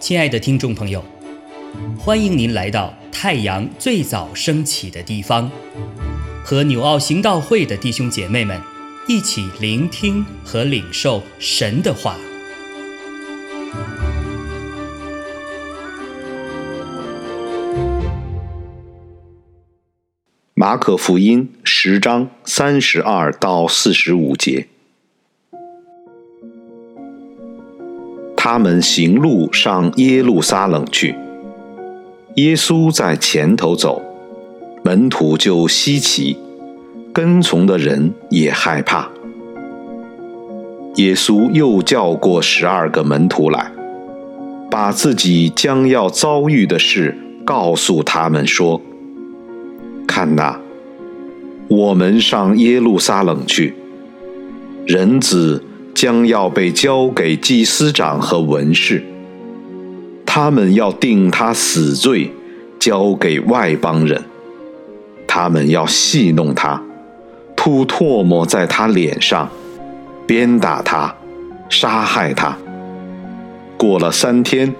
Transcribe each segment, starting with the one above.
亲爱的听众朋友，欢迎您来到太阳最早升起的地方，和纽奥行道会的弟兄姐妹们一起聆听和领受神的话。马可福音十章三十二到四十五节。他们行路上耶路撒冷去，耶稣在前头走，门徒就稀奇，跟从的人也害怕。耶稣又叫过十二个门徒来，把自己将要遭遇的事告诉他们说：“看哪，我们上耶路撒冷去，人子。”将要被交给祭司长和文士，他们要定他死罪，交给外邦人。他们要戏弄他，吐唾沫在他脸上，鞭打他，杀害他。过了三天，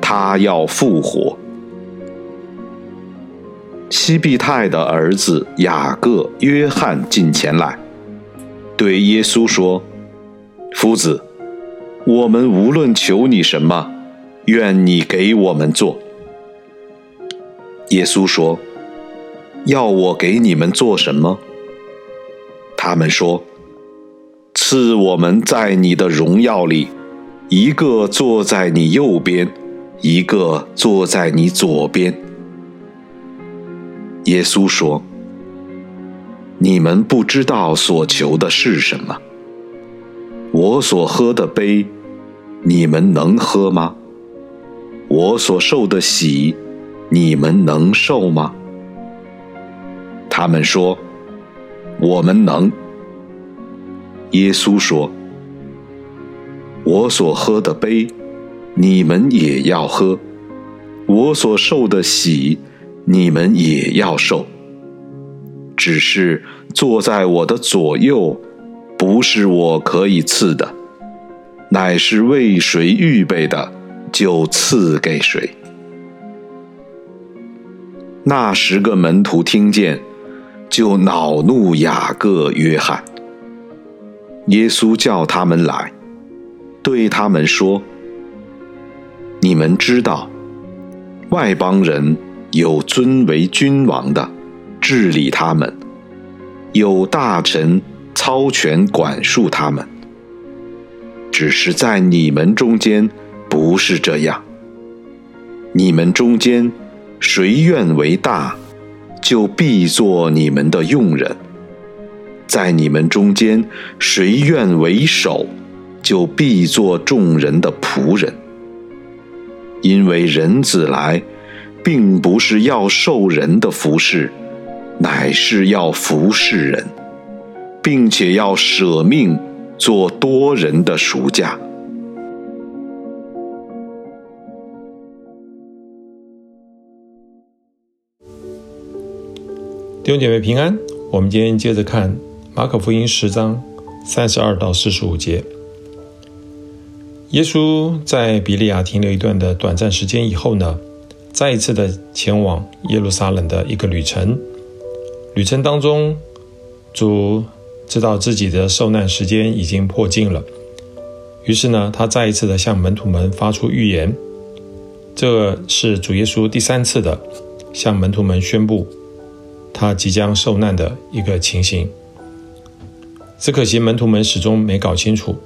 他要复活。西庇太的儿子雅各、约翰进前来，对耶稣说。夫子，我们无论求你什么，愿你给我们做。耶稣说：“要我给你们做什么？”他们说：“赐我们在你的荣耀里，一个坐在你右边，一个坐在你左边。”耶稣说：“你们不知道所求的是什么。”我所喝的杯，你们能喝吗？我所受的喜，你们能受吗？他们说：“我们能。”耶稣说：“我所喝的杯，你们也要喝；我所受的喜，你们也要受。只是坐在我的左右。”不是我可以赐的，乃是为谁预备的，就赐给谁。那十个门徒听见，就恼怒雅各、约翰。耶稣叫他们来，对他们说：“你们知道，外邦人有尊为君王的，治理他们；有大臣。”高权管束他们，只是在你们中间不是这样。你们中间谁愿为大，就必做你们的用人；在你们中间谁愿为首，就必做众人的仆人。因为人子来，并不是要受人的服侍，乃是要服侍人。并且要舍命做多人的赎价。弟兄姐妹平安，我们今天接着看马可福音十章三十二到四十五节。耶稣在比利亚停留一段的短暂时间以后呢，再一次的前往耶路撒冷的一个旅程。旅程当中，主。知道自己的受难时间已经迫近了，于是呢，他再一次的向门徒们发出预言。这是主耶稣第三次的向门徒们宣布他即将受难的一个情形。只可惜门徒们始终没搞清楚，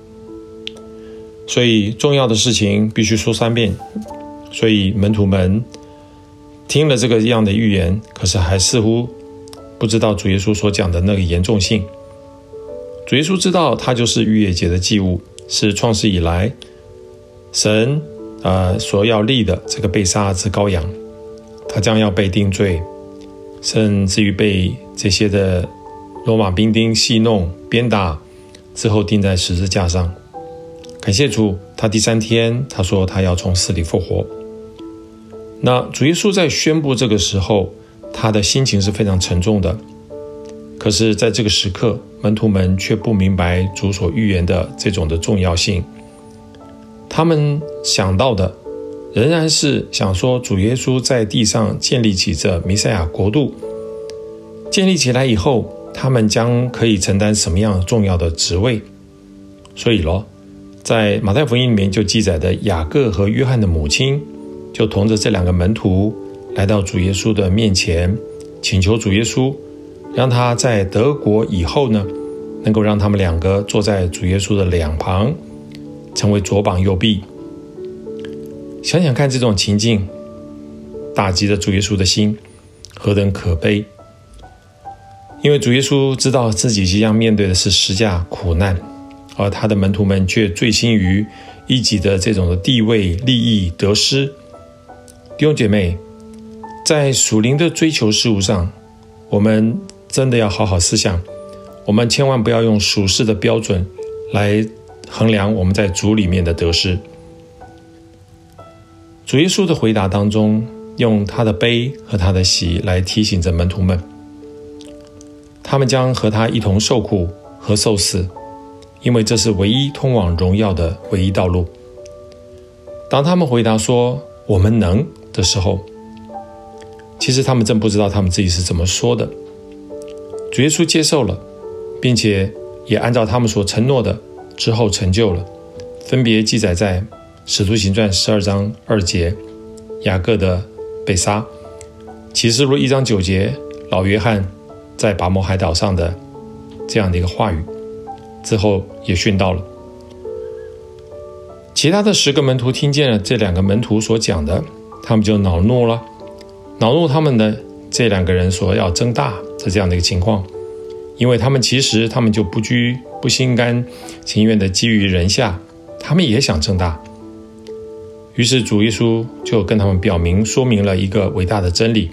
所以重要的事情必须说三遍。所以门徒们听了这个样的预言，可是还似乎不知道主耶稣所讲的那个严重性。主耶稣知道，他就是逾越节的祭物，是创世以来神呃所要立的这个被杀之羔羊，他将要被定罪，甚至于被这些的罗马兵丁戏弄、鞭打，之后钉在十字架上。感谢主，他第三天他说他要从死里复活。那主耶稣在宣布这个时候，他的心情是非常沉重的。可是，在这个时刻，门徒们却不明白主所预言的这种的重要性。他们想到的仍然是想说，主耶稣在地上建立起这弥赛亚国度，建立起来以后，他们将可以承担什么样重要的职位。所以咯，在马太福音里面就记载的雅各和约翰的母亲，就同着这两个门徒来到主耶稣的面前，请求主耶稣。让他在德国以后呢，能够让他们两个坐在主耶稣的两旁，成为左膀右臂。想想看，这种情境打击了主耶稣的心，何等可悲！因为主耶稣知道自己即将面对的是十架苦难，而他的门徒们却醉心于一己的这种的地位、利益、得失。弟兄姐妹，在属灵的追求事物上，我们。真的要好好思想，我们千万不要用属世的标准来衡量我们在主里面的得失。主耶稣的回答当中，用他的悲和他的喜来提醒着门徒们，他们将和他一同受苦和受死，因为这是唯一通往荣耀的唯一道路。当他们回答说“我们能”的时候，其实他们真不知道他们自己是怎么说的。主耶稣接受了，并且也按照他们所承诺的之后成就了，分别记载在《使徒行传》十二章二节，雅各的被杀；《启示录》一章九节，老约翰在拔摩海岛上的这样的一个话语，之后也殉道了。其他的十个门徒听见了这两个门徒所讲的，他们就恼怒了，恼怒他们的这两个人所要争大。是这样的一个情况，因为他们其实他们就不居不心甘情愿的基于人下，他们也想挣大。于是主耶稣就跟他们表明说明了一个伟大的真理：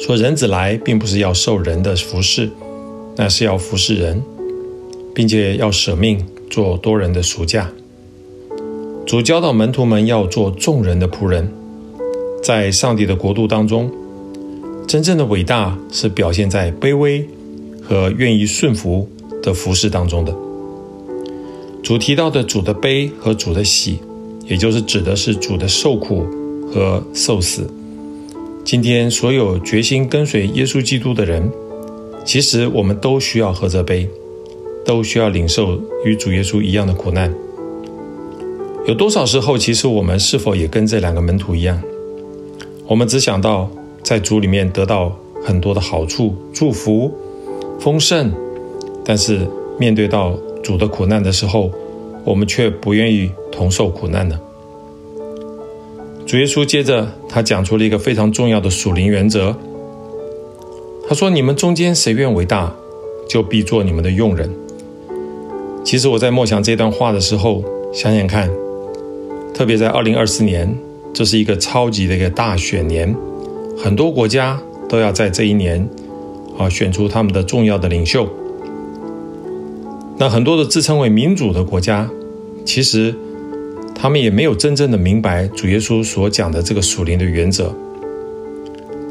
说人子来并不是要受人的服侍，那是要服侍人，并且要舍命做多人的赎价。主教导门徒们要做众人的仆人，在上帝的国度当中。真正的伟大是表现在卑微和愿意顺服的服饰当中的。主提到的主的悲和主的喜，也就是指的是主的受苦和受死。今天所有决心跟随耶稣基督的人，其实我们都需要喝这杯，都需要领受与主耶稣一样的苦难。有多少时候，其实我们是否也跟这两个门徒一样？我们只想到。在主里面得到很多的好处、祝福、丰盛，但是面对到主的苦难的时候，我们却不愿意同受苦难呢？主耶稣接着他讲出了一个非常重要的属灵原则。他说：“你们中间谁愿为大，就必做你们的用人。”其实我在默想这段话的时候，想想看，特别在二零二四年，这是一个超级的一个大选年。很多国家都要在这一年啊选出他们的重要的领袖。那很多的自称为民主的国家，其实他们也没有真正的明白主耶稣所讲的这个属灵的原则。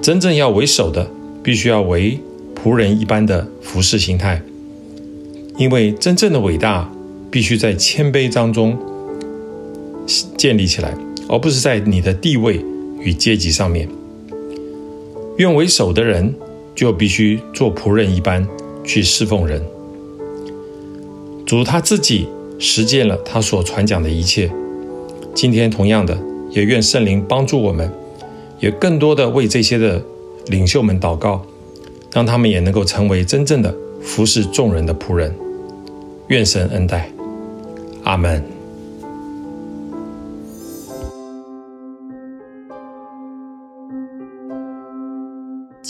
真正要为首的，必须要为仆人一般的服侍形态，因为真正的伟大必须在谦卑当中建立起来，而不是在你的地位与阶级上面。愿为首的人，就必须做仆人一般去侍奉人。主他自己实践了他所传讲的一切。今天同样的，也愿圣灵帮助我们，也更多的为这些的领袖们祷告，让他们也能够成为真正的服侍众人的仆人。愿神恩待，阿门。